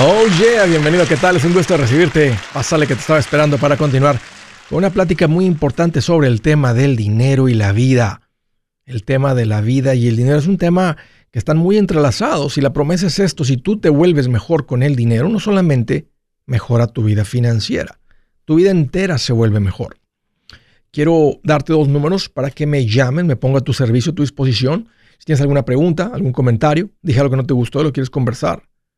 Oh yeah, bienvenido, ¿qué tal? Es un gusto recibirte. Pásale que te estaba esperando para continuar con una plática muy importante sobre el tema del dinero y la vida. El tema de la vida y el dinero es un tema que están muy entrelazados y la promesa es esto, si tú te vuelves mejor con el dinero, no solamente mejora tu vida financiera, tu vida entera se vuelve mejor. Quiero darte dos números para que me llamen, me ponga a tu servicio, a tu disposición. Si tienes alguna pregunta, algún comentario, dije algo que no te gustó, lo quieres conversar,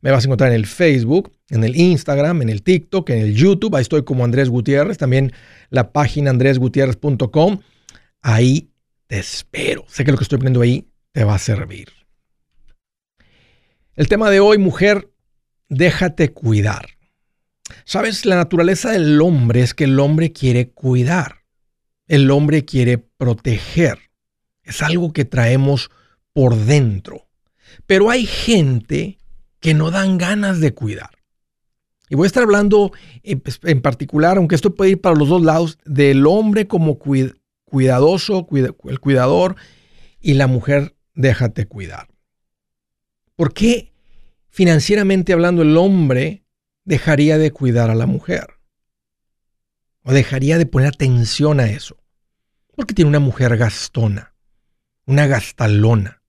Me vas a encontrar en el Facebook, en el Instagram, en el TikTok, en el YouTube. Ahí estoy como Andrés Gutiérrez. También la página andresgutierrez.com. Ahí te espero. Sé que lo que estoy poniendo ahí te va a servir. El tema de hoy, mujer, déjate cuidar. Sabes, la naturaleza del hombre es que el hombre quiere cuidar. El hombre quiere proteger. Es algo que traemos por dentro. Pero hay gente que no dan ganas de cuidar. Y voy a estar hablando eh, pues, en, particular, aunque esto puede ir para los dos lados, del hombre como cuidadoso, el cuidador, y la mujer déjate cuidar. ¿Por qué financieramente hablando el hombre dejaría de cuidar a la mujer? ¿O dejaría de poner atención a eso? Porque tiene una mujer gastona, una gastalona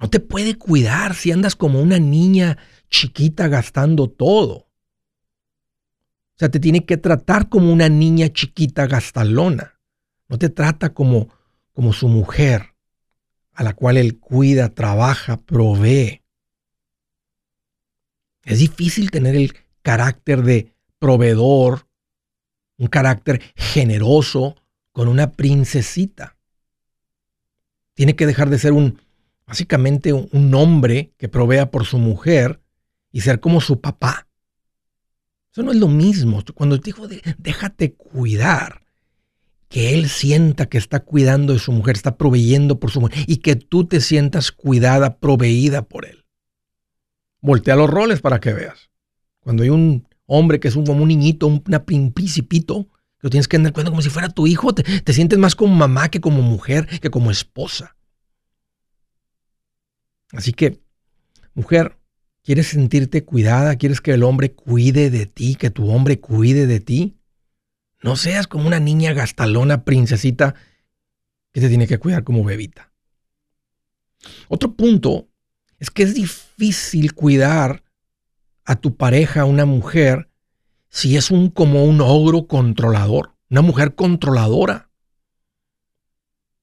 no te puede cuidar si andas como una niña chiquita gastando todo. O sea, te tiene que tratar como una niña chiquita gastalona. No te trata como, como su mujer, a la cual él cuida, trabaja, provee. Es difícil tener el carácter de proveedor, un carácter generoso con una princesita. Tiene que dejar de ser un básicamente un hombre que provea por su mujer y ser como su papá. Eso no es lo mismo. Cuando te digo déjate cuidar, que él sienta que está cuidando de su mujer, está proveyendo por su mujer y que tú te sientas cuidada, proveída por él. Voltea los roles para que veas. Cuando hay un hombre que es un, como un niñito, un, principito, que lo tienes que tener cuenta como si fuera tu hijo, te sientes más como mamá que como mujer, que como esposa. Así que, mujer, ¿quieres sentirte cuidada? ¿Quieres que el hombre cuide de ti? ¿Que tu hombre cuide de ti? No seas como una niña gastalona, princesita, que te tiene que cuidar como bebita. Otro punto es que es difícil cuidar a tu pareja, una mujer, si es un como un ogro controlador, una mujer controladora.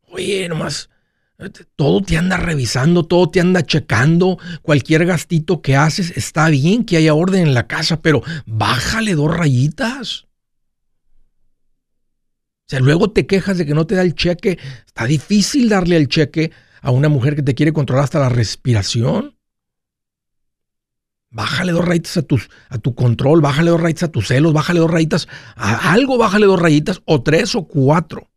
Oye, nomás todo te anda revisando, todo te anda checando. Cualquier gastito que haces está bien que haya orden en la casa, pero bájale dos rayitas. O sea, luego te quejas de que no te da el cheque. Está difícil darle el cheque a una mujer que te quiere controlar hasta la respiración. Bájale dos rayitas a, tus, a tu control, bájale dos rayitas a tus celos, bájale dos rayitas a algo, bájale dos rayitas, o tres o cuatro.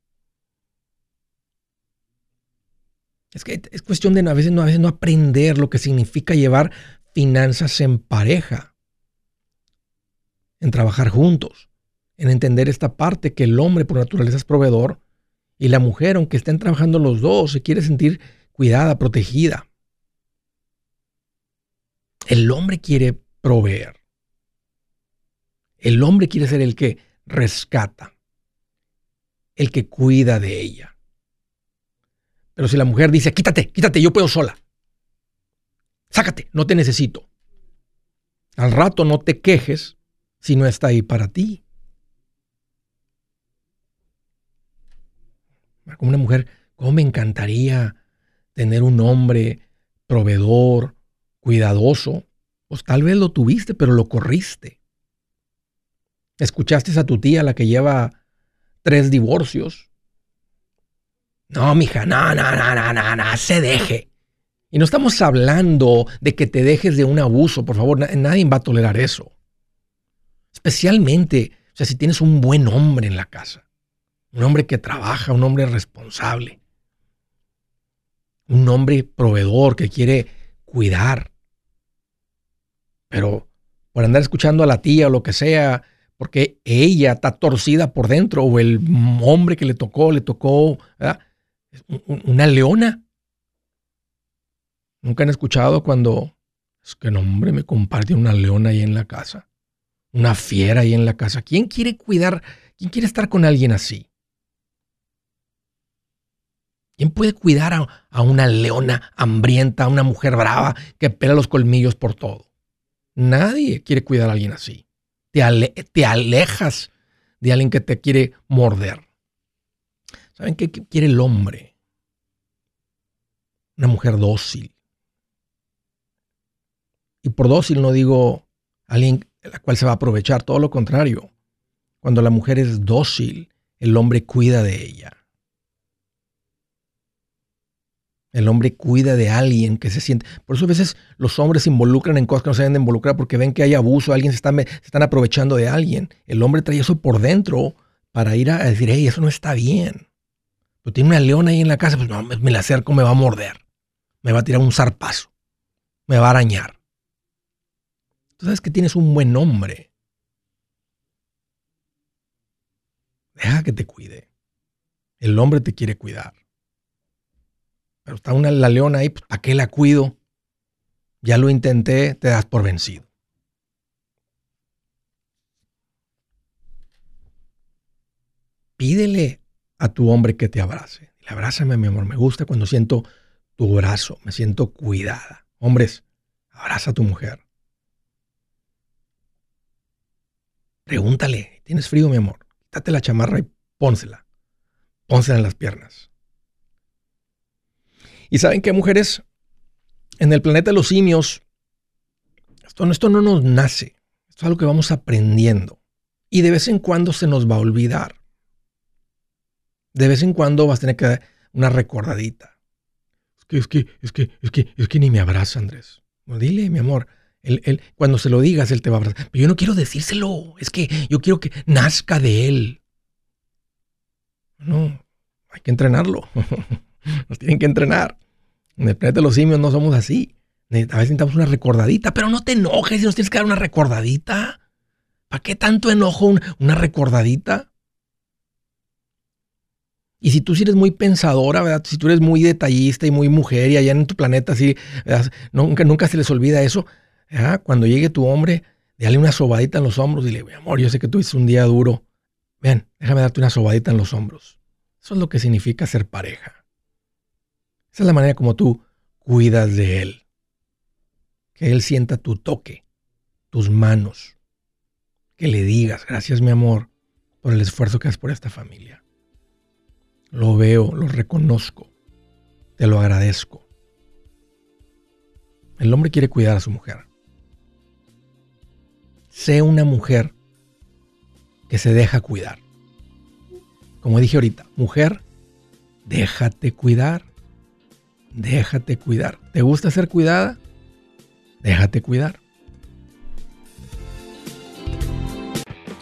Es que es cuestión de a veces, no, a veces no aprender lo que significa llevar finanzas en pareja, en trabajar juntos, en entender esta parte que el hombre por naturaleza es proveedor y la mujer, aunque estén trabajando los dos, se quiere sentir cuidada, protegida. El hombre quiere proveer. El hombre quiere ser el que rescata, el que cuida de ella. Pero si la mujer dice, quítate, quítate, yo puedo sola. Sácate, no te necesito. Al rato no te quejes si no está ahí para ti. Como una mujer, ¿cómo me encantaría tener un hombre proveedor, cuidadoso? Pues tal vez lo tuviste, pero lo corriste. Escuchaste a tu tía, la que lleva tres divorcios, no, mija, no, no, no, no, no, no, se deje. Y no estamos hablando de que te dejes de un abuso, por favor, nadie va a tolerar eso. Especialmente O sea, si tienes un buen hombre en la casa, un hombre que trabaja, un hombre responsable, un hombre proveedor que quiere cuidar, pero por andar escuchando a la tía o lo que sea, porque ella está torcida por dentro, o el hombre que le tocó, le tocó una leona. ¿Nunca han escuchado cuando es que no, hombre, me compartió una leona ahí en la casa? Una fiera ahí en la casa. ¿Quién quiere cuidar? ¿Quién quiere estar con alguien así? ¿Quién puede cuidar a, una leona hambrienta, a una mujer brava que pela los colmillos por todo? Nadie quiere cuidar a alguien así. Te, te alejas de alguien que te quiere morder. ¿Saben qué quiere el hombre? Una mujer dócil. Y por dócil no digo alguien la cual se va a aprovechar, todo lo contrario. Cuando la mujer es dócil, el hombre cuida de ella. El hombre cuida de alguien que se siente. Por eso a veces los hombres se involucran en cosas que no se deben de involucrar porque ven que hay abuso, alguien se, está, se están aprovechando de alguien. El hombre trae eso por dentro para ir a decir, hey, eso no está bien. Pero tiene una leona ahí en la casa, pues no, me la acerco, me va a morder. Me va a tirar un zarpazo. Me va a arañar. Tú sabes que tienes un buen hombre. Deja que te cuide. El hombre te quiere cuidar. Pero está una, leona ahí, pues, ¿para qué la cuido? Ya lo intenté, te das por vencido. Pídele a tu hombre que te abrace. abrázame, mi amor. Me gusta cuando siento tu brazo, me siento cuidada. Hombres, abraza a tu mujer. Pregúntale, ¿tienes frío, mi amor? Date la chamarra y pónsela. Pónsela en las piernas. Y saben que mujeres, en el planeta de los simios, esto, esto no nos nace, esto es algo que vamos aprendiendo. Y de vez en cuando se nos va a olvidar. De vez en cuando vas a tener que dar una recordadita. Es que, es que, es que, es que, es que ni me abraza, Andrés. dile, mi amor. Él, cuando se lo digas, él te va a abrazar. Pero yo no quiero decírselo. Es que yo quiero que nazca de él. No, hay que entrenarlo. Nos tienen que entrenar. En el planeta de los simios no somos así. A veces necesitamos una recordadita, pero no te enojes si nos tienes que dar una recordadita. ¿Para qué tanto enojo una recordadita? Y si tú sí eres muy pensadora, ¿verdad? Si tú eres muy detallista y muy mujer y allá en tu planeta así, nunca, nunca se les olvida eso. Cuando llegue tu hombre, dale una sobadita en los hombros y mi amor, yo sé que tú hiciste un día duro. Ven, déjame darte una sobadita en los hombros. Eso es lo que significa ser pareja. Esa es la manera como tú cuidas de Él. Que Él sienta tu toque, tus manos. Que le digas, gracias mi amor, por el esfuerzo que haces por esta familia. Lo veo, lo reconozco, te lo agradezco. El hombre quiere cuidar a su mujer. Sé una mujer que se deja cuidar. Como dije ahorita, mujer, déjate cuidar. Déjate cuidar. ¿Te gusta ser cuidada? Déjate cuidar.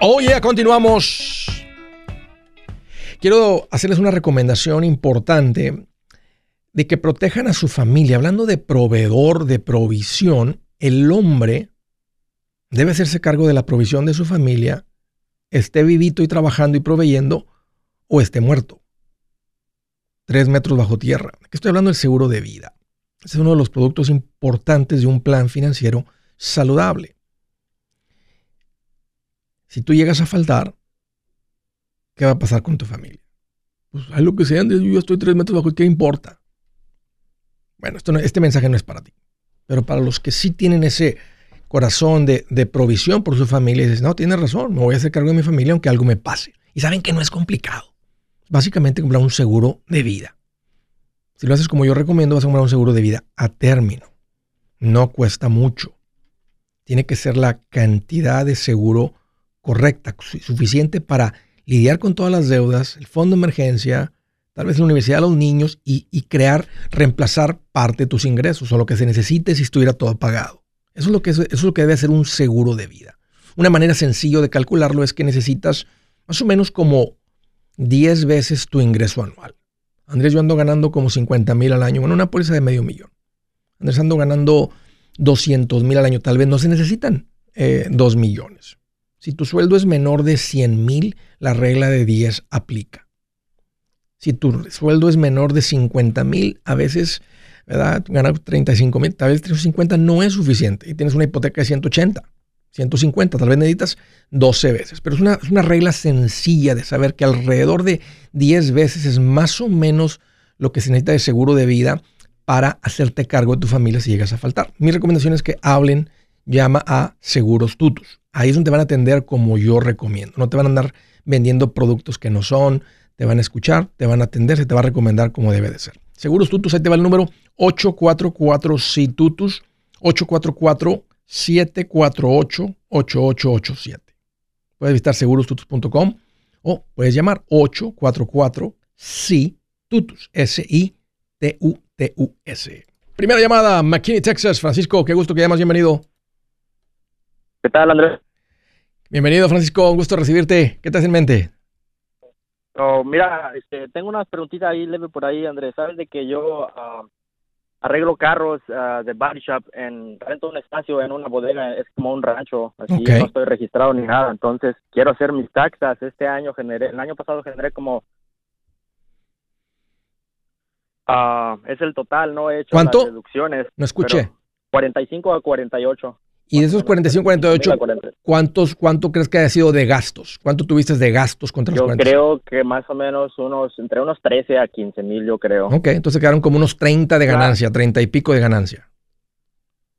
Oye, continuamos. Quiero hacerles una recomendación importante de que protejan a su familia. Hablando de proveedor, de provisión, el hombre debe hacerse cargo de la provisión de su familia, esté vivito y trabajando y proveyendo, o esté muerto. Tres metros bajo tierra. Estoy hablando del seguro de vida. Es uno de los productos importantes de un plan financiero saludable. Si tú llegas a faltar, ¿qué va a pasar con tu familia? Pues hay lo que sea, yo estoy tres metros bajo, ¿qué importa? Bueno, este mensaje no es para ti. Pero para los que sí tienen ese corazón de, provisión por su familia, dices, no, tienes razón, me voy a hacer cargo de mi familia aunque algo me pase. Y saben que no es complicado. Básicamente comprar un seguro de vida. Si lo haces como yo recomiendo, vas a comprar un seguro de vida a término. No cuesta mucho. Tiene que ser la cantidad de seguro correcta, suficiente para lidiar con todas las deudas, el fondo de emergencia, tal vez la universidad de los niños y, crear, reemplazar parte de tus ingresos o lo que se necesite si estuviera todo pagado. Eso es, lo que eso es lo que debe ser un seguro de vida. Una manera sencilla de calcularlo es que necesitas más o menos como 10 veces tu ingreso anual. Andrés, yo ando ganando como 50 mil al año, bueno, una póliza de medio millón. Andrés ando ganando 200 mil al año, tal vez no se necesitan eh, 2 millones. Si tu sueldo es menor de 100 mil, la regla de 10 aplica. Si tu sueldo es menor de 50 mil, a veces, ¿verdad? Ganar 35 mil, tal vez 350 no es suficiente y tienes una hipoteca de 180, 150, tal vez necesitas 12 veces. Pero es una, es una regla sencilla de saber que alrededor de 10 veces es más o menos lo que se necesita de seguro de vida para hacerte cargo de tu familia si llegas a faltar. Mi recomendación es que hablen, llama a Seguros Tutus. Ahí es donde te van a atender como yo recomiendo. No te van a andar vendiendo productos que no son, te van a escuchar, te van a atender, se te va a recomendar como debe de ser. Seguros Tutus, ahí te va el número 844 tutus 844 748 8887. Puedes visitar segurostutus.com o puedes llamar 844 si tutus S I T U T U S. Primera llamada, McKinney, Texas. Francisco, qué gusto que llamas, bienvenido. ¿Qué tal, Andrés? Bienvenido, Francisco. Un gusto recibirte. ¿Qué te hace en mente? Oh, mira, este, tengo unas preguntitas ahí leve por ahí, Andrés. Sabes de que yo ah, arreglo carros ah, de body shop en rento un espacio en una bodega, es como un rancho, así no estoy registrado ni nada. Entonces quiero hacer mis taxas. Este año generé, el año pasado generé como ah, es el total, no he hecho ¿Cuánto? deducciones. No escuché. 45 a 48. Y de esos 45, 48, ¿cuántos, ¿cuánto crees que haya sido de gastos? ¿Cuánto tuviste de gastos contra los Yo creo que más o menos unos, entre unos 13 a 15 mil, yo creo. Ok, entonces quedaron como unos 30 de ganancia, 30 y pico de ganancia.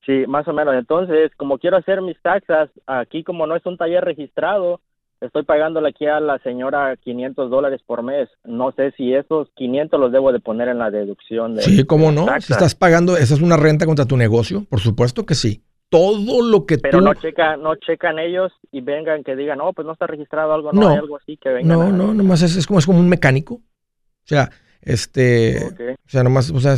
Sí, más o menos. Entonces, como quiero hacer mis taxas, aquí como no es un taller registrado, estoy pagándole aquí a la señora 500 dólares por mes. No sé si esos 500 los debo de poner en la deducción de Sí, ¿cómo no? Si estás pagando, esa es una renta contra tu negocio, por supuesto que sí todo lo que Pero no checa, no checan ellos y vengan que digan, no, pues no está registrado algo, no, hay algo así que vengan. No, no, nomás es, como, es como un mecánico. O sea, este, o sea, nomás, o sea,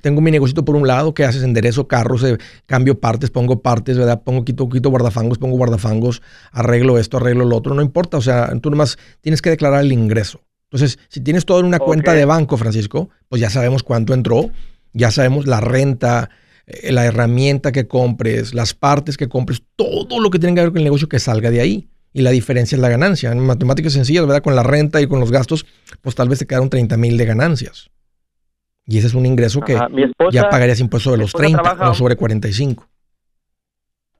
tengo mi negocio por un lado, que haces? Enderezo carros, eh, cambio partes, pongo partes, ¿verdad? Pongo, quito, quito guardafangos, pongo guardafangos, arreglo esto, arreglo lo otro, no importa, o sea, tú nomás tienes que declarar el ingreso Entonces, si tienes todo en una cuenta de banco, Francisco, pues ya sabemos cuánto entró, ya sabemos la renta, eh, la herramienta que compres, las partes que compres, todo lo que tiene que ver con el negocio que salga de ahí. Y la diferencia es la ganancia. En matemáticas sencillas, ¿verdad? Con la renta y con los gastos, pues tal vez te quedaron 30 mil de ganancias. Y ese es un ingreso que ya pagarías impuesto de los 30, no sobre 45.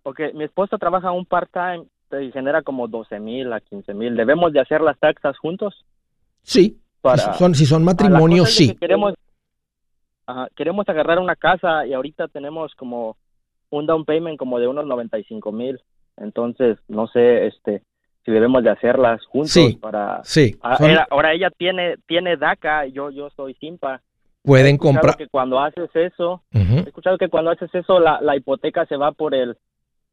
Ok, mi esposa trabaja un part-time y genera como 12 mil a 15 mil. ¿Debemos de hacer las taxas juntos? Sí, si, son, si son matrimonios, sí. Queremos, queremos agarrar una casa y ahorita tenemos como un down payment como de unos 95 mil. Entonces, no sé este si debemos de hacerlas juntos sí, para... Sí. ahora ella tiene, tiene DACA, yo, yo soy SIMPA. Pueden comprar... que cuando haces eso, he escuchado que cuando haces eso la, la hipoteca se va por el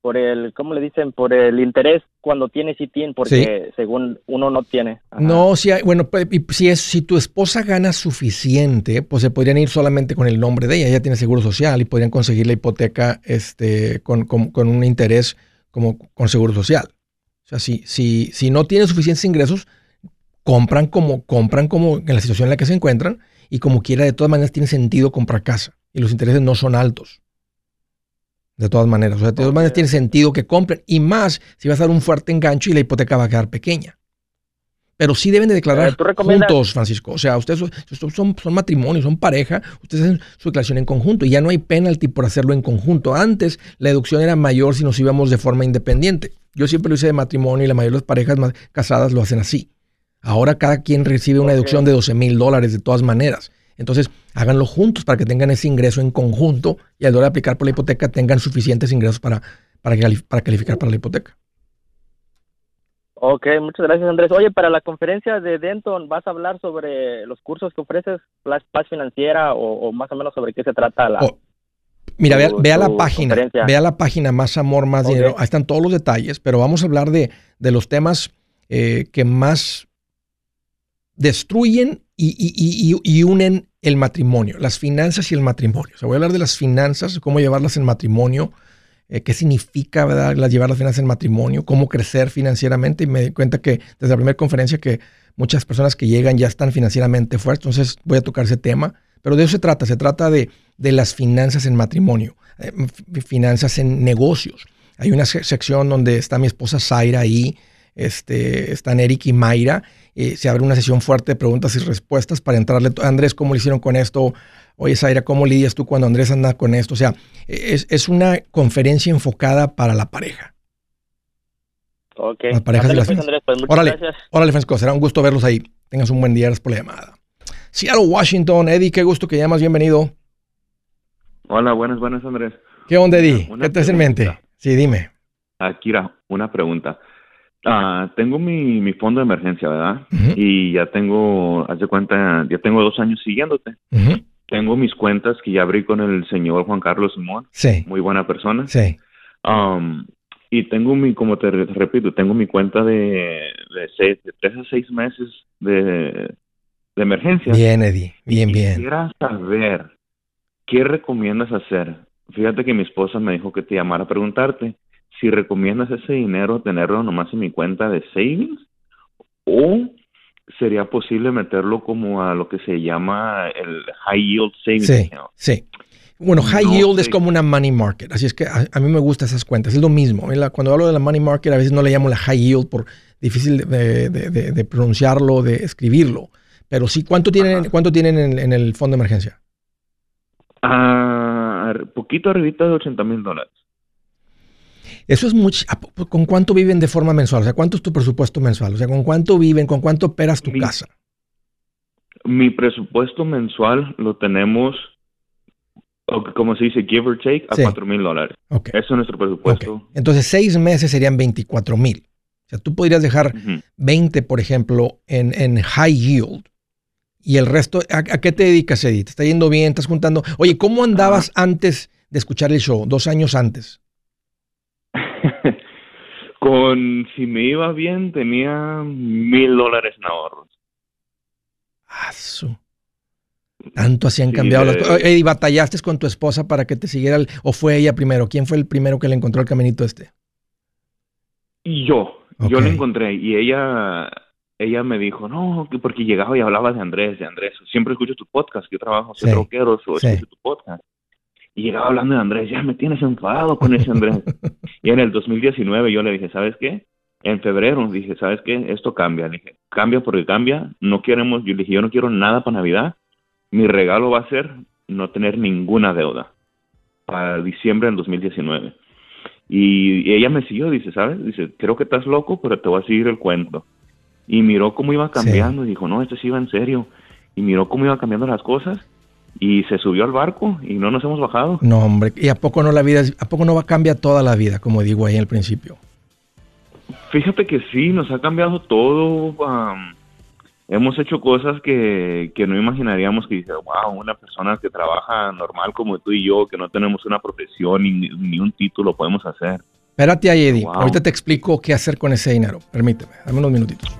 por el, ¿cómo le dicen? Por el interés cuando tienes y tienes, porque según uno no tiene. No, si hay, bueno, pues, si, es, si tu esposa gana suficiente, pues se podrían ir solamente con el nombre de ella, ella tiene seguro social y podrían conseguir la hipoteca este, con, con, un interés como con seguro social. O sea, si, si, si no tiene suficientes ingresos, compran como, compran como en la situación en la que se encuentran y como quiera, de todas maneras tiene sentido comprar casa y los intereses no son altos. De todas maneras. O sea, de todas maneras tiene sentido que compren. Y más si vas a dar un fuerte engancho y la hipoteca va a quedar pequeña. Pero sí deben de declarar juntos, Francisco. O sea, ustedes son, son, matrimonio, son pareja, ustedes hacen su declaración en conjunto y ya no hay penalty por hacerlo en conjunto. Antes la deducción era mayor si nos íbamos de forma independiente. Yo siempre lo hice de matrimonio y la mayoría de las parejas más casadas lo hacen así. Ahora cada quien recibe una deducción de 12 mil dólares de todas maneras. Entonces, háganlo juntos para que tengan ese ingreso en conjunto y al de aplicar por la hipoteca tengan suficientes ingresos para, para, para calificar para la hipoteca. Ok, muchas gracias Andrés. Oye, para la conferencia de Denton, ¿vas a hablar sobre los cursos que ofreces, la paz financiera o, más o menos sobre qué se trata la... Oh, mira, vea, la página, vea la página Más Amor, Más Dinero. Ahí están todos los detalles, pero vamos a hablar de, de los temas eh, que más destruyen y, y, y, unen el matrimonio, las finanzas y el matrimonio. O sea, voy a hablar de las finanzas, cómo llevarlas en matrimonio, eh, qué significa llevar las finanzas en matrimonio, cómo crecer financieramente. Y me di cuenta que desde la primera conferencia que muchas personas que llegan ya están financieramente fuertes, entonces voy a tocar ese tema. Pero de eso se trata, se trata de, de las finanzas en matrimonio, eh, finanzas en negocios. Hay una sección donde está mi esposa Zaira ahí, este, están Eric y Mayra, eh, se abre una sesión fuerte de preguntas y respuestas para entrarle. Andrés, ¿cómo le hicieron con esto? Oye, Zaira, ¿cómo lidias tú cuando Andrés anda con esto? O sea, es, es una conferencia enfocada para la pareja. Ok. Las parejas de las pues, Andrés, pues, muchas órale, gracias. órale, Francisco, será un gusto verlos ahí. Tengas un buen día, gracias por la llamada. Seattle, Washington. Eddie, qué gusto que llamas, bienvenido. Hola, buenas, buenas, Andrés. ¿Qué onda, Eddie? ¿Qué te en mente? Sí, dime. Akira, una pregunta. Ah, tengo mi, mi fondo de emergencia, ¿verdad? Y ya tengo, haz de cuenta, ya tengo dos años siguiéndote. Tengo mis cuentas que ya abrí con el señor Juan Carlos Simón. Sí. Muy buena persona. Sí. Um, y tengo mi, como te, repito, tengo mi cuenta de, de, seis, de tres a seis meses de, de emergencia. Bien, Eddie. Bien, y bien. Quisiera saber, ¿qué recomiendas hacer? Fíjate que mi esposa me dijo que te llamara a preguntarte si recomiendas ese dinero tenerlo nomás en mi cuenta de savings o sería posible meterlo como a lo que se llama el high yield savings sí, Sí. Bueno, high yield es como una money market, así es que a, mí me gustan esas cuentas, es lo mismo. Cuando hablo de la money market a veces no le llamo la high yield por difícil de, pronunciarlo, de escribirlo, pero sí, ¿cuánto tienen, ¿cuánto tienen en, el fondo de emergencia? Ah, poquito arribita de 80 mil dólares. Eso es mucho. ¿Con cuánto viven de forma mensual? O sea, ¿cuánto es tu presupuesto mensual? O sea, ¿con cuánto viven? ¿Con cuánto operas tu casa? Mi presupuesto mensual lo tenemos, como se dice, give or take, a cuatro mil dólares. Eso es nuestro presupuesto. Entonces, seis meses serían 24 mil. O sea, tú podrías dejar 20, por ejemplo, en, en high yield. Y el resto, ¿a, qué te dedicas, Edith? ¿Te está yendo bien? ¿Estás juntando? Oye, ¿cómo andabas antes de escuchar el show? Dos años antes. Con, si me iba bien, tenía mil dólares en ahorros. Ah, Tanto así han cambiado las cosas. ¿Y batallaste con tu esposa para que te siguiera? ¿O fue ella primero? ¿Quién fue el primero que le encontró el caminito este? Yo. Yo lo encontré. Y ella, ella me dijo, no, que porque llegaba y hablaba de Andrés, de Andrés, siempre escucho tu podcast, yo trabajo en troqueros o escucho tu podcast. Y llegaba hablando de Andrés, ya me tienes enfadado con ese Andrés. y en el 2019 yo le dije, ¿sabes qué? En febrero dije, ¿sabes qué? Esto cambia. Le dije, cambia porque cambia. No queremos, yo le dije, yo no quiero nada para Navidad. Mi regalo va a ser no tener ninguna deuda para diciembre del 2019. Y, ella me siguió, dice, ¿sabes? Dice, creo que estás loco, pero te voy a seguir el cuento. Y miró cómo iba cambiando y dijo, no, esto sí iba en serio. Y miró cómo iban cambiando las cosas y se subió al barco y no nos hemos bajado. No, hombre, ¿y a poco no la vida, a poco no va a cambiar toda la vida, como digo ahí en el principio? Fíjate que sí, nos ha cambiado todo. hemos hecho cosas que, no imaginaríamos que dice, wow, una persona que trabaja normal como tú y yo, que no tenemos una profesión ni, ni un título, podemos hacer. Espérate ahí, Eddie. Ahorita te explico qué hacer con ese dinero. Permíteme, dame unos minutitos.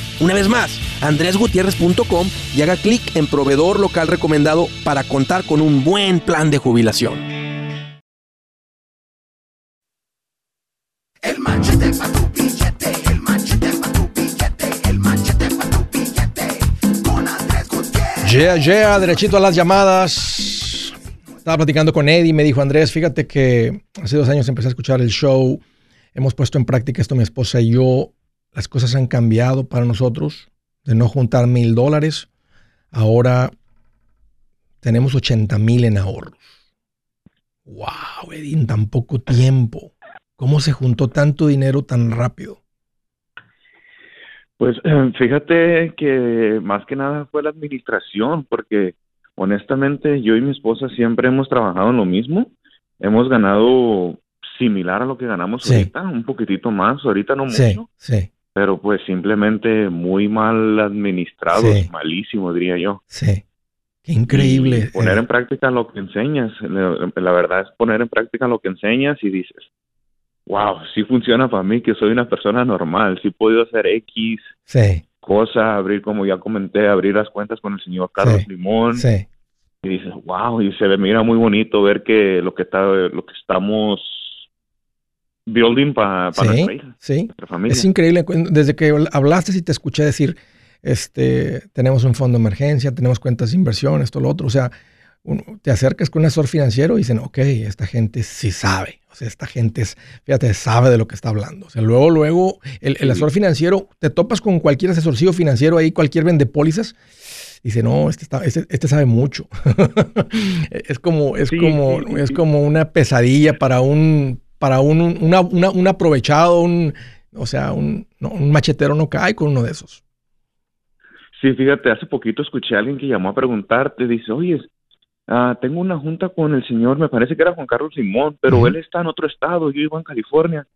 Una vez más, andresgutierrez.com y haga clic en proveedor local recomendado para contar con un buen plan de jubilación. El manchete para tu billete, el manchete para tu billete, el manchete para tu billete, con Andrés Gutiérrez. Yeah, yeah, derechito a las llamadas. Estaba platicando con Eddie y me dijo, Andrés, fíjate que hace dos años empecé a escuchar el show, hemos puesto en práctica esto mi esposa y yo, las cosas han cambiado para nosotros, de no juntar mil dólares, ahora tenemos 80 mil en ahorros. ¡Wow, Eddie, en tan poco tiempo! ¿Cómo se juntó tanto dinero tan rápido? Pues fíjate que más que nada fue la administración, porque honestamente, yo y mi esposa siempre hemos trabajado en lo mismo. Hemos ganado similar a lo que ganamos ahorita, un poquitito más, ahorita no mucho. Sí, Pero pues simplemente muy mal administrados, malísimo diría yo. Sí. Qué increíble. poner en práctica lo que enseñas. La verdad es poner en práctica lo que enseñas y dices, wow, sí funciona para mí, que soy una persona normal, sí he podido hacer X cosa, abrir, como ya comenté, abrir las cuentas con el señor Carlos Limón. Sí y dices, wow, y se ve, mira muy bonito ver que lo que está, lo que estamos building para sí, nuestra hija, sí. familia. Es increíble, desde que hablaste y te escuché decir, este, tenemos un fondo de emergencia, tenemos cuentas de inversión, esto, lo otro, o sea, te acercas con un asesor financiero y dicen, ok, esta gente sí sabe, o sea, esta gente, es, fíjate, sabe de lo que está hablando. O sea, luego, luego, el, asesor financiero, te topas con cualquier asesorcillo financiero ahí, cualquier vende pólizas, dice, no, este, está, este, este sabe mucho. es como, es como, es como una pesadilla para un, para un, un aprovechado, un, o sea, un, un machetero no cae con uno de esos. Sí, fíjate, hace poquito escuché a alguien que llamó a preguntarte, dice, oye, ah, tengo una junta con el señor, me parece que era Juan Carlos Simón, pero él está en otro estado, yo vivo en California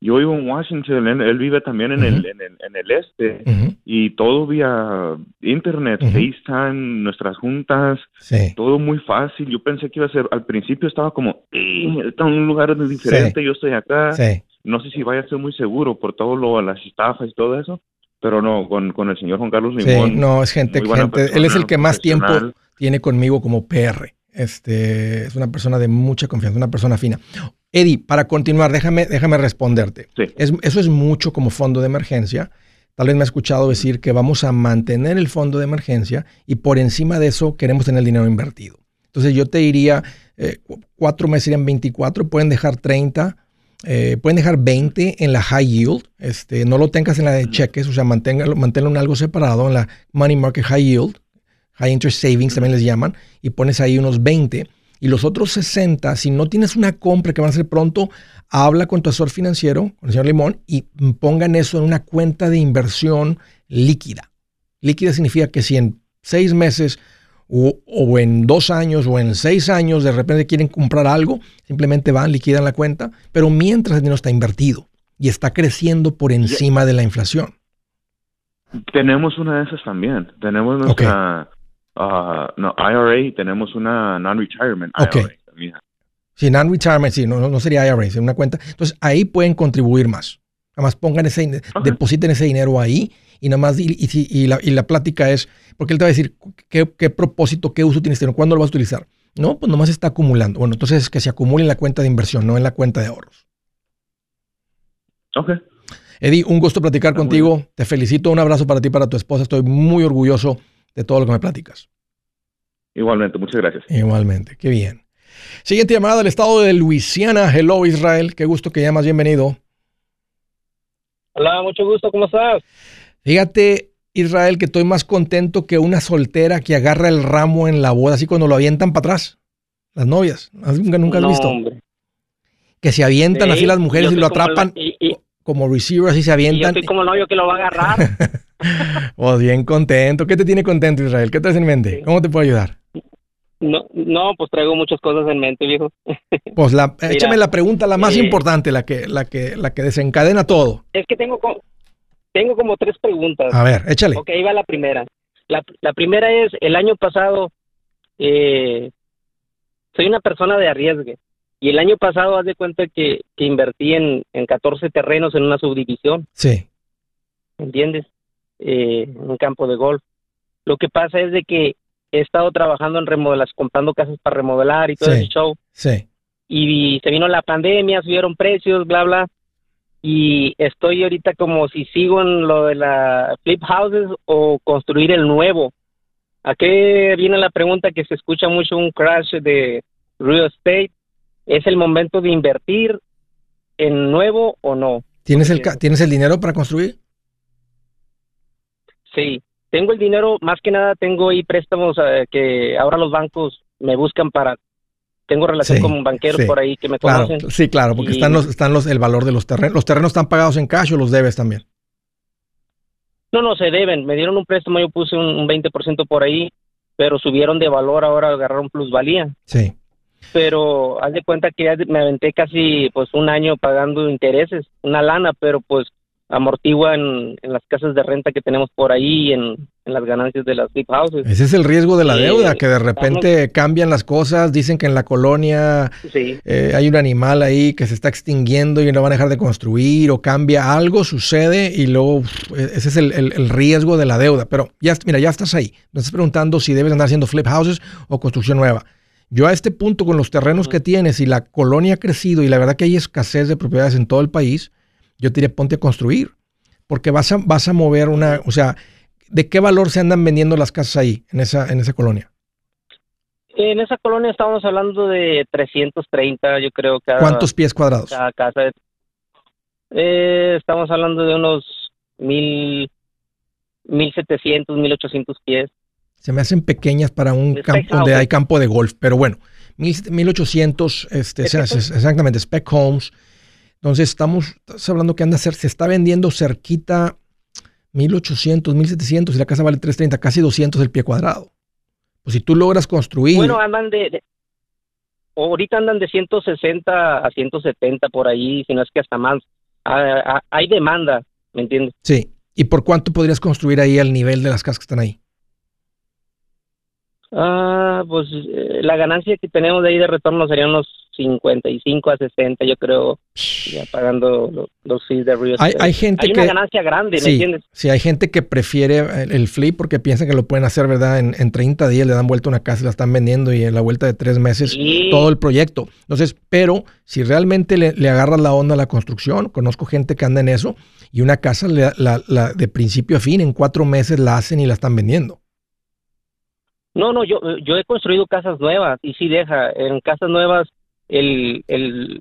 yo vivo en Washington, él, vive también en, el, en, el, en el este y todo vía internet, FaceTime, nuestras juntas, todo muy fácil. Yo pensé que iba a ser, al principio estaba como, está en un lugar diferente, yo estoy acá, no sé si vaya a ser muy seguro por todo lo, las estafas y todo eso, pero no, con, con el señor Juan Carlos Limón. no, es gente, gente él es el que más tiempo tiene conmigo como PR. Este, es una persona de mucha confianza, una persona fina. Eddie, para continuar, déjame, déjame responderte. eso es mucho como fondo de emergencia. Tal vez me ha escuchado decir que vamos a mantener el fondo de emergencia y por encima de eso queremos tener el dinero invertido. Entonces yo te diría, eh, cuatro meses serían 24, pueden dejar 30, eh, pueden dejar 20 en la high yield, este, no lo tengas en la de cheques, o sea, manténlo, manténlo en algo separado, en la money market high yield, high interest savings también les llaman, y pones ahí unos 20 Y los otros 60, si no tienes una compra que van a hacer pronto, habla con tu asesor financiero, con el señor Limón, y pongan eso en una cuenta de inversión líquida. Líquida significa que si en seis meses o, en dos años o en seis años de repente quieren comprar algo, simplemente van, liquidan la cuenta, pero mientras el dinero está invertido y está creciendo por encima de la inflación. Tenemos una de esas también. Tenemos nuestra uh, no, IRA, tenemos una non-retirement IRA. Sí, non-retirement, sí, no, no sería IRA, es una cuenta. Entonces ahí pueden contribuir más. Además pongan ese, depositen ese dinero ahí y nada más, y, y, la, y, la, plática es, porque él te va a decir qué, propósito, qué uso tienes dinero, cuándo lo vas a utilizar. No, pues nomás está acumulando. Bueno, entonces es que se acumule en la cuenta de inversión, no en la cuenta de ahorros. Ok. Eddie, un gusto platicar contigo. Te felicito. Un abrazo para ti y para tu esposa. Estoy muy orgulloso de todo lo que me platicas. Igualmente, muchas gracias. Igualmente, qué bien. Siguiente llamada del estado de Luisiana. Hello, Israel. Qué gusto que llamas. Bienvenido. Hola, mucho gusto. ¿Cómo estás? Fíjate, Israel, que estoy más contento que una soltera que agarra el ramo en la boda, así cuando lo avientan para atrás. Las novias. Nunca, nunca has visto. Que se avientan así las mujeres y lo atrapan como receiver, así se avientan. yo estoy como novio que lo va a agarrar. pues bien contento. ¿Qué te tiene contento, Israel? ¿Qué traes en mente? ¿Cómo te puedo ayudar? No, no, pues traigo muchas cosas en mente, viejo. Pues la, échame la pregunta, la más eh, importante, la que, la que, la que desencadena todo. Es que tengo, tengo como tres preguntas. A ver, échale. Ok, ahí va la primera. La, la primera es, el año pasado, eh, soy una persona de arriesgue. Y el año pasado, haz de cuenta que, que invertí en, en 14 terrenos en una subdivisión. Sí. ¿Entiendes? Eh, un campo de golf. Lo que pasa es de que he estado trabajando en remodelas, comprando casas para remodelar y todo ese show. Sí. Y, se vino la pandemia, subieron precios, bla, bla. Y estoy ahorita como si sigo en lo de la flip houses o construir el nuevo. ¿A qué viene la pregunta que se escucha mucho un crash de real estate? ¿Es el momento de invertir en nuevo o no? ¿Tienes el, ¿tienes el dinero para construir? Sí, tengo el dinero, más que nada tengo ahí préstamos eh, que ahora los bancos me buscan para tengo relación con banqueros por ahí que me conocen. sí, claro, porque están los están los el valor de los terrenos. ¿Los terrenos están pagados en cash o los debes también? No, no, se deben. Me dieron un préstamo, yo puse un, un 20% por ahí, pero subieron de valor, ahora agarraron plusvalía. Sí pero haz de cuenta que ya me aventé casi pues un año pagando intereses, una lana, pero pues amortigua en, las casas de renta que tenemos por ahí, en, en las ganancias de las deep houses. Ese es el riesgo de la deuda, que de repente cambian las cosas, dicen que en la colonia eh, hay un animal ahí que se está extinguiendo y no van a dejar de construir, o cambia algo, sucede, y luego ese es el, el, riesgo de la deuda. Pero ya, mira, ya estás ahí. Me estás preguntando si debes andar haciendo flip houses o construcción nueva. Yo a este punto, con los terrenos que tienes y la colonia ha crecido y la verdad que hay escasez de propiedades en todo el país, yo te diré ponte a construir. Porque vas a, vas a mover una, o sea, ¿de qué valor se andan vendiendo las casas ahí, en esa, en esa colonia? En esa colonia estamos hablando de 330, yo creo. Cada, ¿Cuántos pies cuadrados? Cada casa. Eh, estamos hablando de unos mil, 1700, 1800 pies se me hacen pequeñas para un campo donde hay campo de golf, pero bueno, 1800, este, exactamente, spec homes. Entonces estamos, hablando que anda a ser, se está vendiendo cerquita 1800, 1700 y la casa vale 330, casi 200 el pie cuadrado. Pues si tú logras construir. Bueno, andan de, ahorita andan de 160 a 170 por ahí, si no es que hasta más. Ah, ah, hay demanda, ¿me entiendes? Sí. ¿Y por cuánto podrías construir ahí al nivel de las casas que están ahí? Ah, pues eh, la ganancia que tenemos de ahí de retorno serían unos 55 a 60, yo creo, ya pagando los, fees de Rio hay, hay, gente hay una ganancia grande, ¿me entiendes? Sí, hay gente que prefiere el, flip porque piensa que lo pueden hacer, ¿verdad? En, en 30 días le dan vuelta una casa y la están vendiendo y en la vuelta de tres meses todo el proyecto. Entonces, pero si realmente le, le, agarras la onda a la construcción, conozco gente que anda en eso y una casa la, la, de principio a fin en cuatro meses la hacen y la están vendiendo. No, no, yo, yo he construido casas nuevas y sí deja, en casas nuevas el, el,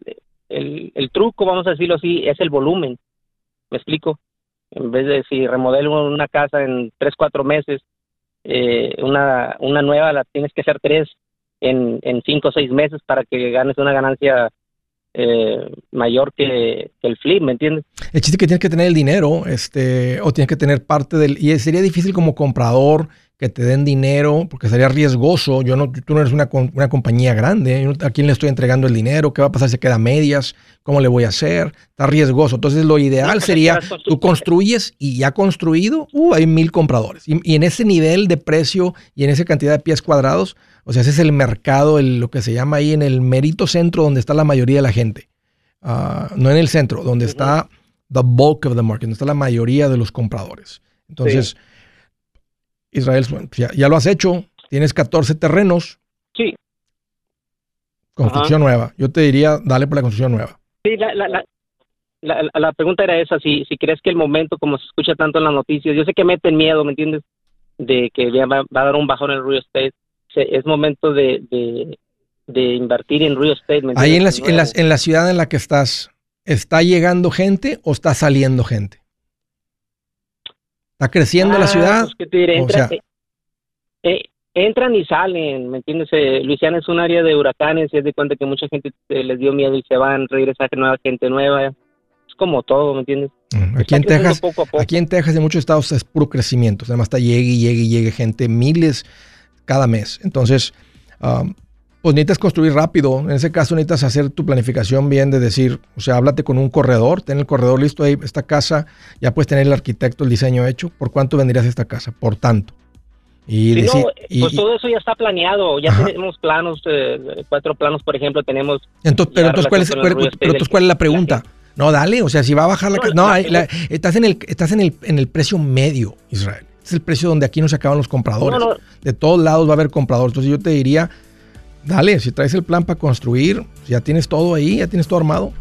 el, truco, vamos a decirlo así, es el volumen. ¿Me explico? En vez de si remodelo una casa en tres, cuatro meses, eh, una, una nueva la tienes que hacer tres, en, en cinco o seis meses para que ganes una ganancia eh, mayor que, el flip, ¿me entiendes? El chiste es que tienes que tener el dinero, este, o tienes que tener parte del, y sería difícil como comprador que te den dinero, porque sería riesgoso. Yo no, tú no eres una, una compañía grande. Yo no- ¿A quién le estoy entregando el dinero? ¿Qué va a pasar si queda a medias? ¿Cómo le voy a hacer? Está riesgoso. Entonces, lo ideal sería tú construyes y ya construido, uh, hay mil compradores. Y, y en ese nivel de precio y en esa cantidad de pies cuadrados, o sea, ese es el mercado, el- lo que se llama ahí en el merito centro donde está la mayoría de la gente. Ah, no en el centro, donde está the bulk of the market, donde está la mayoría de los compradores. Entonces, Israel, pues ya, ya lo has hecho, tienes 14 terrenos, Sí, construcción nueva. Yo te diría, dale por la construcción nueva. sí, la, la, la, la, la pregunta era esa, si, si crees que el momento, como se escucha tanto en las noticias, yo sé que meten miedo, ¿me entiendes? De que ya va, va a dar un bajón en el real estate, Se- es momento de, de, de invertir en real estate, ¿me Ahí en la, en, la, en la ciudad en la que estás, ¿está llegando gente o está saliendo gente? ¿Está creciendo la ciudad? pues, ¿qué te diré? O Entra- sea- eh, eh, entran y salen, ¿me entiendes? Eh, Luisiana es un área de huracanes y es de cuenta que mucha gente eh, les dio miedo y se van, regresa nueva gente nueva. Es como todo, ¿me entiendes? Mm, Aquí Está en Texas, poco a poco. aquí en Texas en muchos estados es puro crecimiento. Además está llegue y llegue y llegue gente, miles cada mes. Entonces, um, pues necesitas construir rápido. En ese caso necesitas hacer tu planificación bien de decir, o sea, háblate con un corredor, ten el corredor listo ahí, esta casa, ya puedes tener el arquitecto, el diseño hecho. ¿Por cuánto venderías esta casa? Por tanto. Y Sí, decir, no, y- pues todo eso ya está planeado, ya Ajá. tenemos planos, eh, cuatro planos, por ejemplo, tenemos... Entonces, pero entonces, ¿cuál es, cuál- con el real pero entonces, estate, ¿cuál es la la pregunta? No, dale, o sea, si va a bajar la No, casa. No, la- la- estás, en el, estás en, el, en el precio medio, Israel. Es el precio donde aquí no se acaban los compradores. No, no. De todos lados va a haber compradores. Entonces yo te diría, dale, si traes el plan para construir, ya tienes todo ahí, ya tienes todo armado.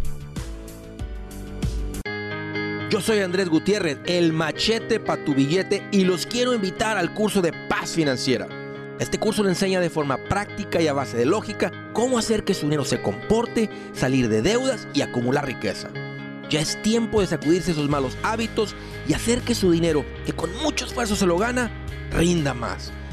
Yo soy Andrés Gutiérrez, el machete para tu billete y los quiero invitar al curso de paz financiera. Este curso le enseña de forma práctica y a base de lógica cómo hacer que su dinero se comporte, salir de deudas y acumular riqueza. Ya es tiempo de sacudirse esos malos hábitos y hacer que su dinero, que con mucho esfuerzo se lo gana, rinda más.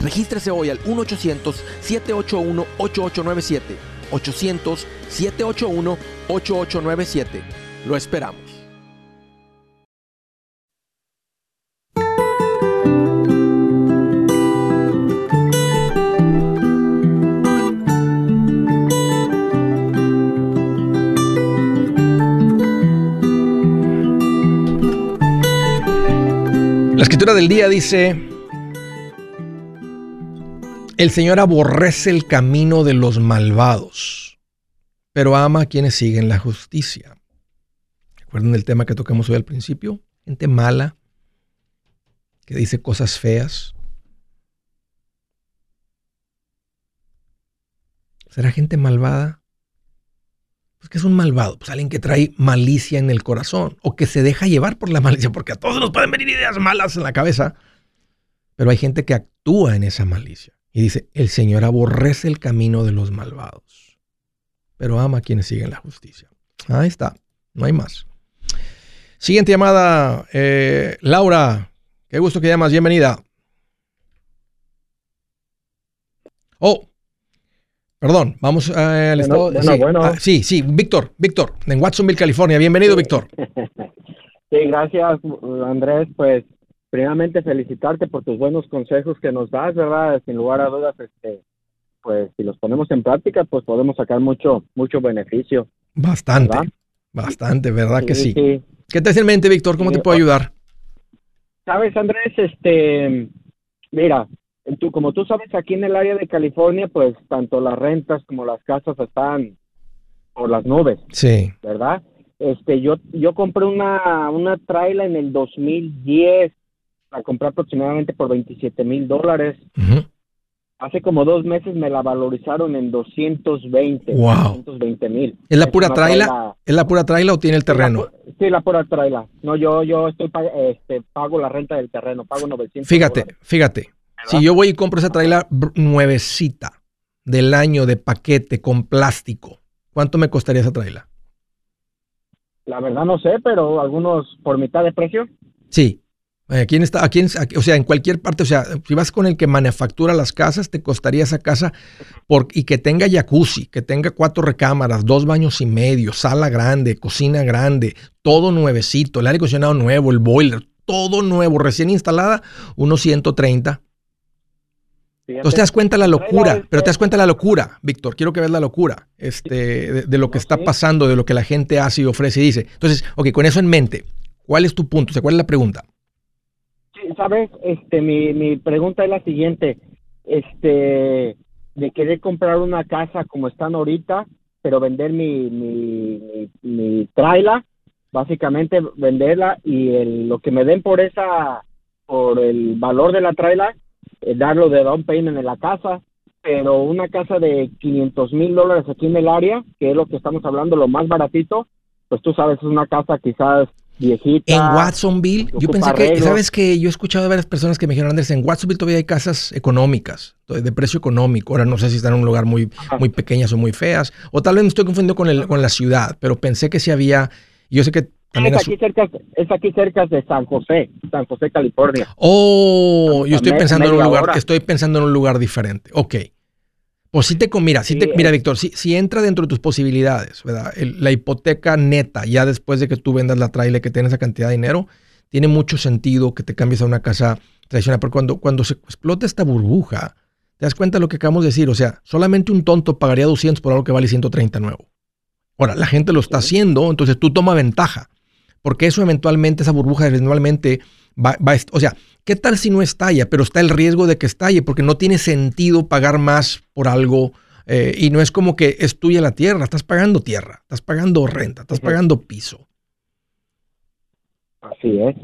Regístrese hoy al 1-800-781-8897. 800-781-8897. Lo esperamos. La escritura del día dice, el Señor aborrece el camino de los malvados, pero ama a quienes siguen la justicia. ¿Recuerdan el tema que tocamos hoy al principio? Gente mala, que dice cosas feas. ¿Será gente malvada? Pues que es un malvado, pues alguien que trae malicia en el corazón o que se deja llevar por la malicia, porque a todos nos pueden venir ideas malas en la cabeza, pero hay gente que actúa en esa malicia y dice, el Señor aborrece el camino de los malvados, pero ama a quienes siguen la justicia. Ahí está, no hay más. Siguiente llamada, eh, Laura, qué gusto que llamas, bienvenida. Oh, Perdón, vamos eh, al estado. bueno, sí, bueno. ah, sí, sí, Víctor, Víctor, en Watsonville, California. Bienvenido, Víctor. Sí, gracias Andrés. Pues primeramente felicitarte por tus buenos consejos que nos das, ¿verdad? Sin lugar a dudas, este, pues si los ponemos en práctica, pues podemos sacar mucho, mucho beneficio. Bastante, ¿Verdad? bastante, ¿verdad que sí? sí. ¿Qué te hace en mente, Víctor? ¿Cómo Sí, te puedo ayudar? Sabes, Andrés, este, mira, tú, como tú sabes, aquí en el área de California, pues tanto las rentas como las casas están por las nubes. Sí, ¿verdad? Este, yo, yo compré una, una traila en el 2010, la compré aproximadamente por 27 mil dólares, Hace como dos meses me la valorizaron en 220. Wow. 220 mil. ¿Es la pura traila? ¿Es la pura traila o tiene el terreno? Sí, la, pura traila. No, yo yo estoy este, pago la renta del terreno, pago 900. Fíjate, fíjate. Si yo voy y compro esa traila nuevecita del año de paquete con plástico, ¿cuánto me costaría esa traila? La verdad no sé, pero algunos por mitad de precio. Sí, ¿Quién está, a quién, o sea, en cualquier parte, o sea, si vas con el que manufactura las casas, te costaría esa casa por, y que tenga jacuzzi, que tenga cuatro recámaras, dos baños y medio, sala grande, cocina grande, todo nuevecito, el aire acondicionado nuevo, el boiler, todo nuevo, recién instalada, unos 130. Entonces te das cuenta la locura, pero te das cuenta la locura, Víctor. Quiero que veas la locura este, de, de lo que está pasando, de lo que la gente hace y ofrece y dice. Entonces, ok, con eso en mente, ¿cuál es tu punto? O sea, ¿cuál es la pregunta? Sabes, este, mi, mi pregunta es la siguiente, este, de querer comprar una casa como están ahorita, pero vender mi, mi, mi, básicamente venderla y el, lo que me den por esa, por el valor de la trailer, eh, darlo de down payment en la casa, pero una casa de 500 mil dólares aquí en el área, que es lo que estamos hablando, lo más baratito, pues tú sabes, es una casa quizás viejita. En Watsonville, yo pensé que, ¿sabes que Yo he escuchado de varias personas que me dijeron, Andrés, en Watsonville todavía hay casas económicas, de precio económico. Ahora no sé si están en un lugar muy, muy pequeñas o muy feas, o tal vez me estoy confundiendo con, el, con la ciudad, pero pensé que sí había, yo sé que también es, aquí cerca, es aquí cerca de San José, San José, California. Oh, yo estoy pensando en un lugar, estoy pensando en un lugar diferente. Ok. Pues sí te, mira, sí te, mira, Víctor, si, si entra dentro de tus posibilidades, ¿verdad? la hipoteca neta, ya después de que tú vendas la trailer que tienes esa cantidad de dinero, tiene mucho sentido que te cambies a una casa tradicional. Pero cuando, cuando se explota esta burbuja, te das cuenta de lo que acabamos de decir. O sea, solamente un tonto pagaría 200 por algo que vale 130 nuevo. Ahora, la gente lo está haciendo, entonces tú toma ventaja. Porque eso eventualmente, esa burbuja eventualmente va, va, o sea, ¿Qué tal si no estalla? Pero está el riesgo de que estalle porque no tiene sentido pagar más por algo eh, y no es como que es tuya la tierra, estás pagando tierra, estás pagando renta, estás pagando piso. Así es.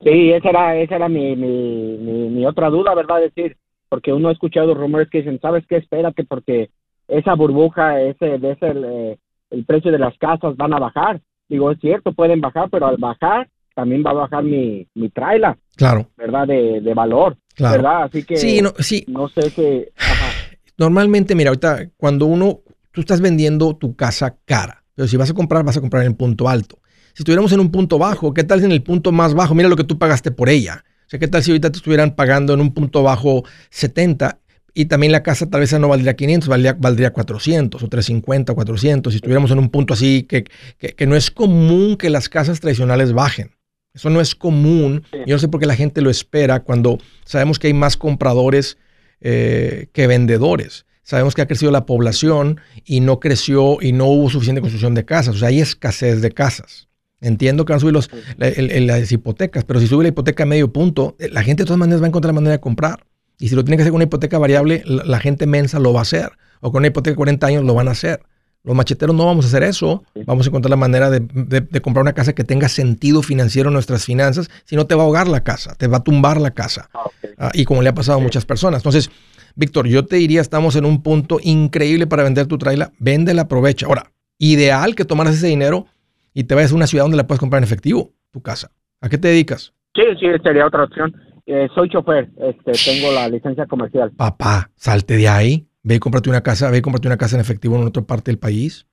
Sí, esa era, esa era mi, mi, mi, otra duda, ¿verdad? decir, porque uno ha escuchado rumores que dicen, ¿sabes qué? Espérate, porque esa burbuja, ese, de ese, el, eh, el precio de las casas van a bajar. Digo, es cierto, pueden bajar, pero al bajar también va a bajar mi, mi trailer. Claro. ¿Verdad? De, de valor. Claro. ¿Verdad? Así que sí, no, sí. no sé qué. Normalmente, mira, ahorita cuando uno, tú estás vendiendo tu casa cara, pero si vas a comprar, vas a comprar en punto alto. Si estuviéramos en un punto bajo, ¿qué tal si en el punto más bajo? Mira lo que tú pagaste por ella. O sea, ¿qué tal si ahorita te estuvieran pagando en un punto bajo 70 y también la casa tal vez no valdría 500, valdría, valdría 400 o 350, 400. Si estuviéramos en un punto así que, que, que, no es común que las casas tradicionales bajen. Eso no es común. Yo no sé por qué la gente lo espera cuando sabemos que hay más compradores eh, que vendedores. Sabemos que ha crecido la población y no creció y no hubo suficiente construcción de casas. O sea, hay escasez de casas. Entiendo que van a subir los, las hipotecas, pero si sube la hipoteca a medio punto, eh, la gente de todas maneras va a encontrar la manera de comprar. Y si lo tiene que hacer con una hipoteca variable, la, la gente mensa lo va a hacer. O con una hipoteca de 40 años lo van a hacer. Los macheteros no vamos a hacer eso. Vamos a encontrar la manera de, comprar una casa que tenga sentido financiero en nuestras finanzas. Si no, te va a ahogar la casa, te va a tumbar la casa. Ah, ah, y como le ha pasado a muchas personas. Entonces, Víctor, yo te diría, estamos en un punto increíble para vender tu trailer. Véndela, aprovecha. Ahora, ideal que tomaras ese dinero y te vayas a una ciudad donde la puedes comprar en efectivo, tu casa. ¿A qué te dedicas? Sí, sí, sería otra opción. Eh, soy chofer, este, tengo la licencia comercial. Papá, salte de ahí Ve y cómprate una casa, ve y cómprate una casa en efectivo en otra parte del país.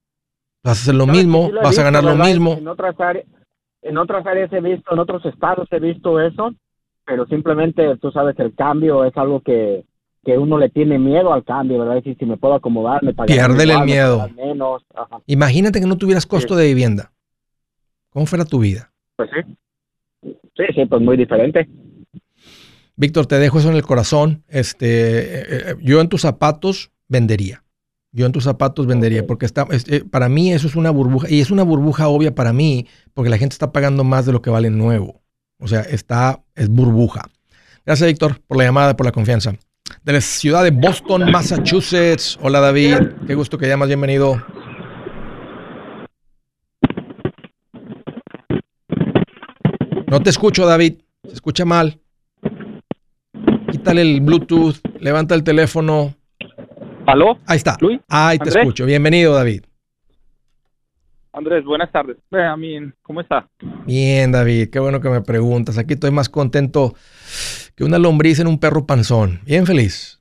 Vas a hacer lo mismo, vas a ganar lo mismo. En otras, áreas, en otras áreas he visto, en otros estados he visto eso, pero simplemente tú sabes, el cambio es algo que, que uno le tiene miedo al cambio, ¿verdad? Decir, si me puedo acomodar, me Piérdele el miedo. Menos. Imagínate que no tuvieras costo de vivienda. ¿Cómo fuera tu vida? Pues sí. Sí, sí, pues muy diferente. Víctor, te dejo eso en el corazón. Este, eh, eh, yo en tus zapatos vendería. Yo en tus zapatos vendería, porque está, eh, para mí eso es una burbuja, y es una burbuja obvia para mí, porque la gente está pagando más de lo que vale nuevo. O sea, está, es burbuja. Gracias, Víctor, por la llamada, por la confianza. De la ciudad de Boston, Massachusetts. Hola, David. Qué gusto que llamas. Bienvenido. No te escucho, David. Se escucha mal quítale el Bluetooth, Levanta el teléfono. ¿Aló? Ahí está. Luis. Ahí te ¿Andrés? escucho. Bienvenido, David. Andrés, buenas tardes. A mí, ¿cómo está? Bien, David. Qué bueno que me preguntas. Aquí estoy más contento que una lombriz en un perro panzón. Bien feliz.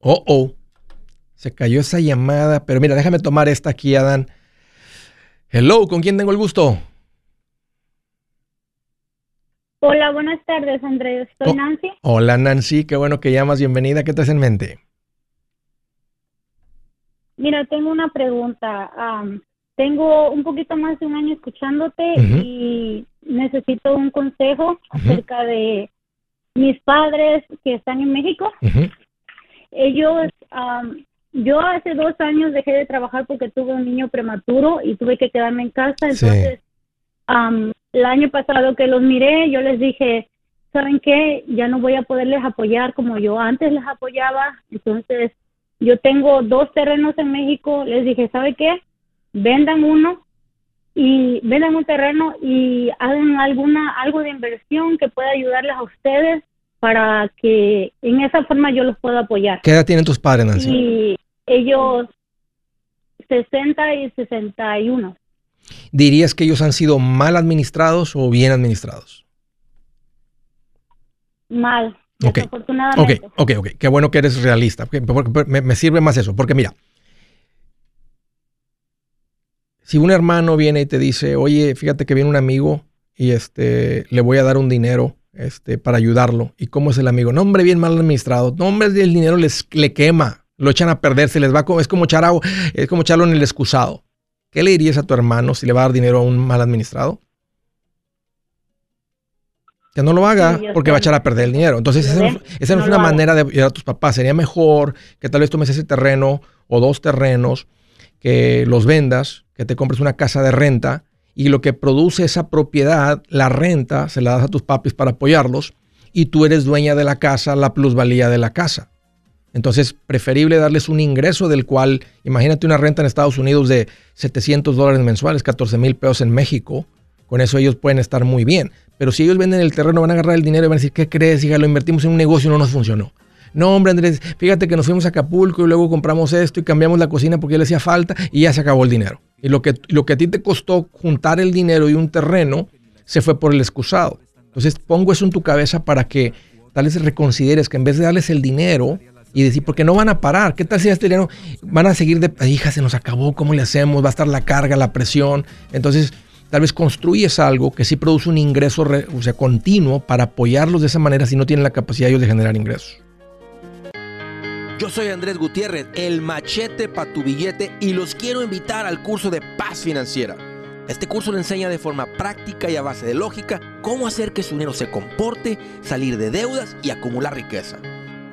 Oh, oh. Se cayó esa llamada. Pero mira, déjame tomar esta aquí, Adán. Hello, ¿con quién tengo el gusto? Hola, buenas tardes, Andrés. Soy Oh. Nancy. Hola, Nancy. Qué bueno que llamas. Bienvenida. ¿Qué traes en mente? Mira, tengo una pregunta. Am, tengo un poquito más de un año escuchándote y necesito un consejo acerca de mis padres que están en México. Ellos, am, yo hace dos años dejé de trabajar porque tuve un niño prematuro y tuve que quedarme en casa. Sí. Am, el año pasado que los miré, yo les dije, ¿saben qué? Ya no voy a poderles apoyar como yo antes les apoyaba. Entonces, yo tengo dos terrenos en México. Les dije, ¿sabe qué? Vendan uno y vendan un terreno y hagan alguna algo de inversión que pueda ayudarles a ustedes para que en esa forma yo los pueda apoyar. ¿Qué edad tienen tus padres, Nancy? Y ellos 60 y 61. ¿Dirías que ellos han sido mal administrados o bien administrados? Mal, Ok. Ok, ok, ok. Qué bueno que eres realista. me, me sirve más eso. Porque mira, si un hermano viene y te dice, oye, fíjate que viene un amigo y este, le voy a dar un dinero este, para ayudarlo. ¿Y cómo es el amigo? No, hombre, bien mal administrado. No, hombre, el dinero les, le quema. Lo echan a perder, se les va, es como, echar agua- es como echarlo en el excusado. ¿Qué le dirías a tu hermano si le va a dar dinero a un mal administrado? Que no lo haga Sí, porque va a echar a perder el dinero. Entonces, esa, no, ve, esa no no es una hago. manera de ayudar a tus papás. Sería mejor que tal vez tomes ese terreno o dos terrenos, que los vendas, que te compres una casa de renta y lo que produce esa propiedad, la renta, se la das a tus papis para apoyarlos y tú eres dueña de la casa, la plusvalía de la casa. Entonces, preferible darles un ingreso del cual, imagínate una renta en Estados Unidos de 700 dólares mensuales, 14 mil pesos en México. Con eso ellos pueden estar muy bien. Pero si ellos venden el terreno, van a agarrar el dinero y van a decir, ¿qué crees? Lo invertimos en un negocio y no nos funcionó. No, hombre, Andrés, fíjate que nos fuimos a Acapulco y luego compramos esto y cambiamos la cocina porque le hacía falta y ya se acabó el dinero. Y lo que, lo que a ti te costó juntar el dinero y un terreno, se fue por el excusado. Entonces, pongo eso en tu cabeza para que tal vez reconsideres que en vez de darles el dinero y decir, porque no van a parar, ¿qué tal si este dinero van a seguir de, "Ay, hija, se nos acabó, ¿cómo le hacemos? Va a estar la carga, la presión. Entonces, tal vez construyes algo que sí produce un ingreso re- o sea, continuo para apoyarlos de esa manera si no tienen la capacidad ellos de generar ingresos. Yo soy Andrés Gutiérrez, el machete para tu billete y los quiero invitar al curso de paz financiera. Este curso le enseña de forma práctica y a base de lógica cómo hacer que su dinero se comporte, salir de deudas y acumular riqueza.